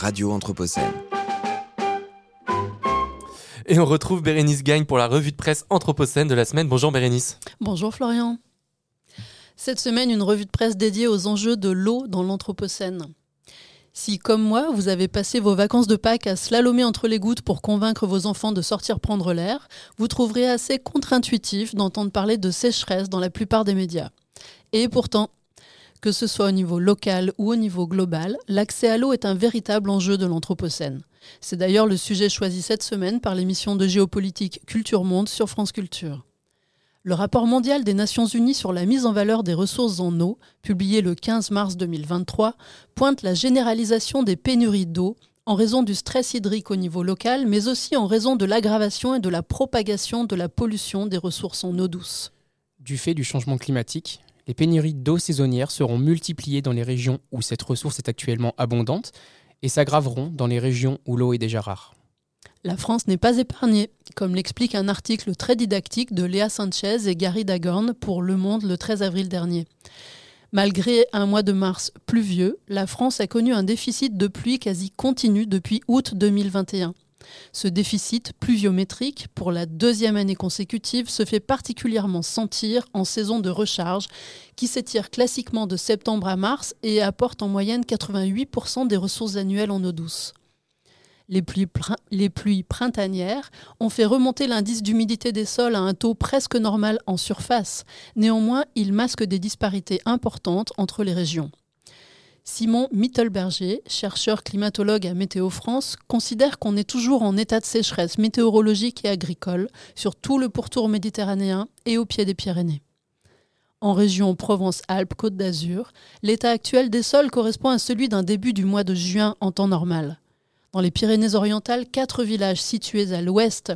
Radio Anthropocène. Et on retrouve Bérénice Gagne pour la revue de presse Anthropocène de la semaine. Bonjour Bérénice. Bonjour Florian. Cette semaine, une revue de presse dédiée aux enjeux de l'eau dans l'Anthropocène. Si, comme moi, vous avez passé vos vacances de Pâques à slalomer entre les gouttes pour convaincre vos enfants de sortir prendre l'air, vous trouverez assez contre-intuitif d'entendre parler de sécheresse dans la plupart des médias. Et pourtant, que ce soit au niveau local ou au niveau global, l'accès à l'eau est un véritable enjeu de l'Anthropocène. C'est d'ailleurs le sujet choisi cette semaine par l'émission de géopolitique Culture Monde sur France Culture. Le rapport mondial des Nations Unies sur la mise en valeur des ressources en eau, publié le 15 mars 2023, pointe la généralisation des pénuries d'eau en raison du stress hydrique au niveau local, mais aussi en raison de l'aggravation et de la propagation de la pollution des ressources en eau douce. Du fait du changement climatique, les pénuries d'eau saisonnière seront multipliées dans les régions où cette ressource est actuellement abondante et s'aggraveront dans les régions où l'eau est déjà rare. La France n'est pas épargnée, comme l'explique un article très didactique de Léa Sanchez et Gary Dagorn pour Le Monde le 13 avril dernier. Malgré un mois de mars pluvieux, la France a connu un déficit de pluie quasi continu depuis août 2021. Ce déficit pluviométrique, pour la deuxième année consécutive, se fait particulièrement sentir en saison de recharge, qui s'étire classiquement de septembre à mars et apporte en moyenne 88% des ressources annuelles en eau douce. Les pluies, printanières ont fait remonter l'indice d'humidité des sols à un taux presque normal en surface. Néanmoins, ils masquent des disparités importantes entre les régions. Simon Mittelberger, chercheur climatologue à Météo France, considère qu'on est toujours en état de sécheresse météorologique et agricole sur tout le pourtour méditerranéen et au pied des Pyrénées. En région Provence-Alpes-Côte d'Azur, l'état actuel des sols correspond à celui d'un début du mois de juin en temps normal. Dans les Pyrénées-Orientales, quatre villages situés à l'ouest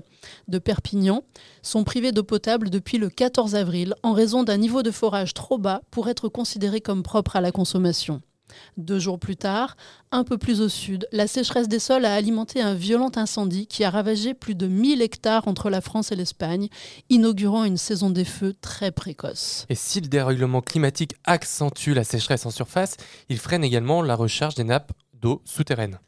de Perpignan sont privés d'eau potable depuis le 14 avril en raison d'un niveau de forage trop bas pour être considéré comme propre à la consommation. Deux jours plus tard, un peu plus au sud, la sécheresse des sols a alimenté un violent incendie qui a ravagé plus de 1000 hectares entre la France et l'Espagne, inaugurant une saison des feux très précoce. Et si le dérèglement climatique accentue la sécheresse en surface, il freine également la recharge des nappes d'eau souterraines.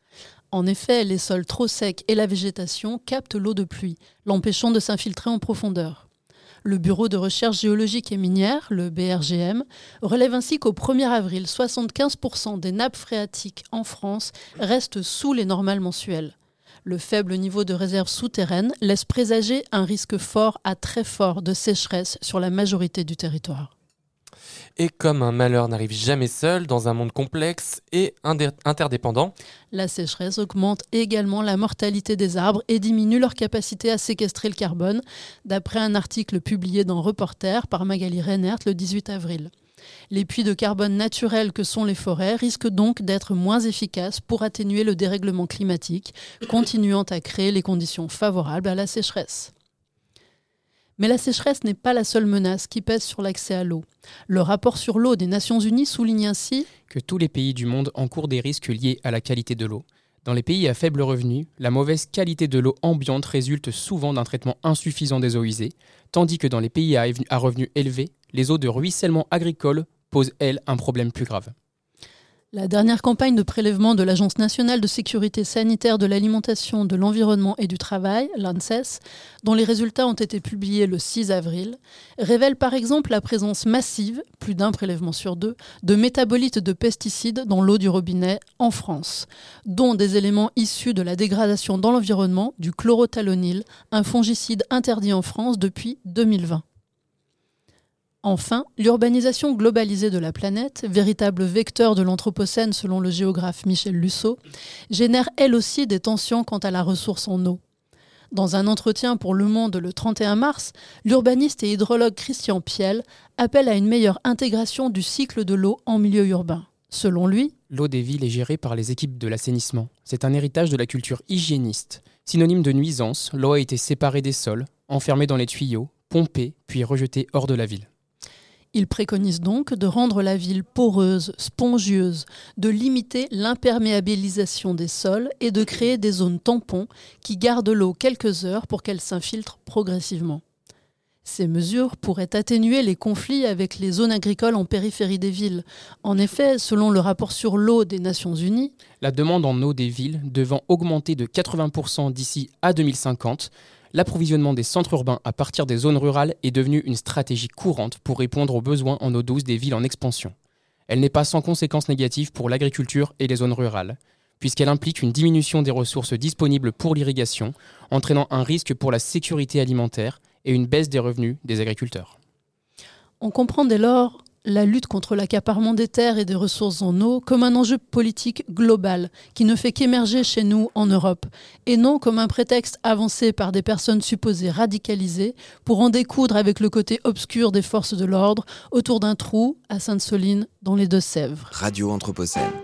En effet, les sols trop secs et la végétation captent l'eau de pluie, l'empêchant de s'infiltrer en profondeur. Le Bureau de recherche géologique et minière, le BRGM, relève ainsi qu'au 1er avril, 75% des nappes phréatiques en France restent sous les normales mensuelles. Le faible niveau de réserve souterraine laisse présager un risque fort à très fort de sécheresse sur la majorité du territoire. Et comme un malheur n'arrive jamais seul dans un monde complexe et interdépendant, la sécheresse augmente également la mortalité des arbres et diminue leur capacité à séquestrer le carbone, d'après un article publié dans Reporter par Magali Reinert le 18 avril. Les puits de carbone naturels que sont les forêts risquent donc d'être moins efficaces pour atténuer le dérèglement climatique, continuant à créer les conditions favorables à la sécheresse. Mais la sécheresse n'est pas la seule menace qui pèse sur l'accès à l'eau. Le rapport sur l'eau des Nations Unies souligne ainsi que tous les pays du monde encourent des risques liés à la qualité de l'eau. Dans les pays à faible revenu, la mauvaise qualité de l'eau ambiante résulte souvent d'un traitement insuffisant des eaux usées, tandis que dans les pays à revenus élevés, les eaux de ruissellement agricole posent, elles, un problème plus grave. La dernière campagne de prélèvement de l'Agence nationale de sécurité sanitaire de l'alimentation, de l'environnement et du travail, l'ANSES, dont les résultats ont été publiés le 6 avril, révèle par exemple la présence massive, plus d'un prélèvement sur deux, de métabolites de pesticides dans l'eau du robinet en France, dont des éléments issus de la dégradation dans l'environnement du chlorothalonil, un fongicide interdit en France depuis 2020. Enfin, l'urbanisation globalisée de la planète, véritable vecteur de l'Anthropocène selon le géographe Michel Lusseau, génère elle aussi des tensions quant à la ressource en eau. Dans un entretien pour Le Monde le 31 mars, l'urbaniste et hydrologue Christian Piel appelle à une meilleure intégration du cycle de l'eau en milieu urbain. Selon lui, l'eau des villes est gérée par les équipes de l'assainissement. C'est un héritage de la culture hygiéniste. Synonyme de nuisance, l'eau a été séparée des sols, enfermée dans les tuyaux, pompée, puis rejetée hors de la ville. Il préconise donc de rendre la ville poreuse, spongieuse, de limiter l'imperméabilisation des sols et de créer des zones tampons qui gardent l'eau quelques heures pour qu'elle s'infiltre progressivement. Ces mesures pourraient atténuer les conflits avec les zones agricoles en périphérie des villes. En effet, selon le rapport sur l'eau des Nations Unies, la demande en eau des villes devant augmenter de 80% d'ici à 2050, l'approvisionnement des centres urbains à partir des zones rurales est devenu une stratégie courante pour répondre aux besoins en eau douce des villes en expansion. Elle n'est pas sans conséquences négatives pour l'agriculture et les zones rurales, puisqu'elle implique une diminution des ressources disponibles pour l'irrigation, entraînant un risque pour la sécurité alimentaire et une baisse des revenus des agriculteurs. On comprend dès lors la lutte contre l'accaparement des terres et des ressources en eau comme un enjeu politique global qui ne fait qu'émerger chez nous en Europe, et non comme un prétexte avancé par des personnes supposées radicalisées pour en découdre avec le côté obscur des forces de l'ordre autour d'un trou à Sainte-Soline dans les Deux-Sèvres. Radio Anthropocène.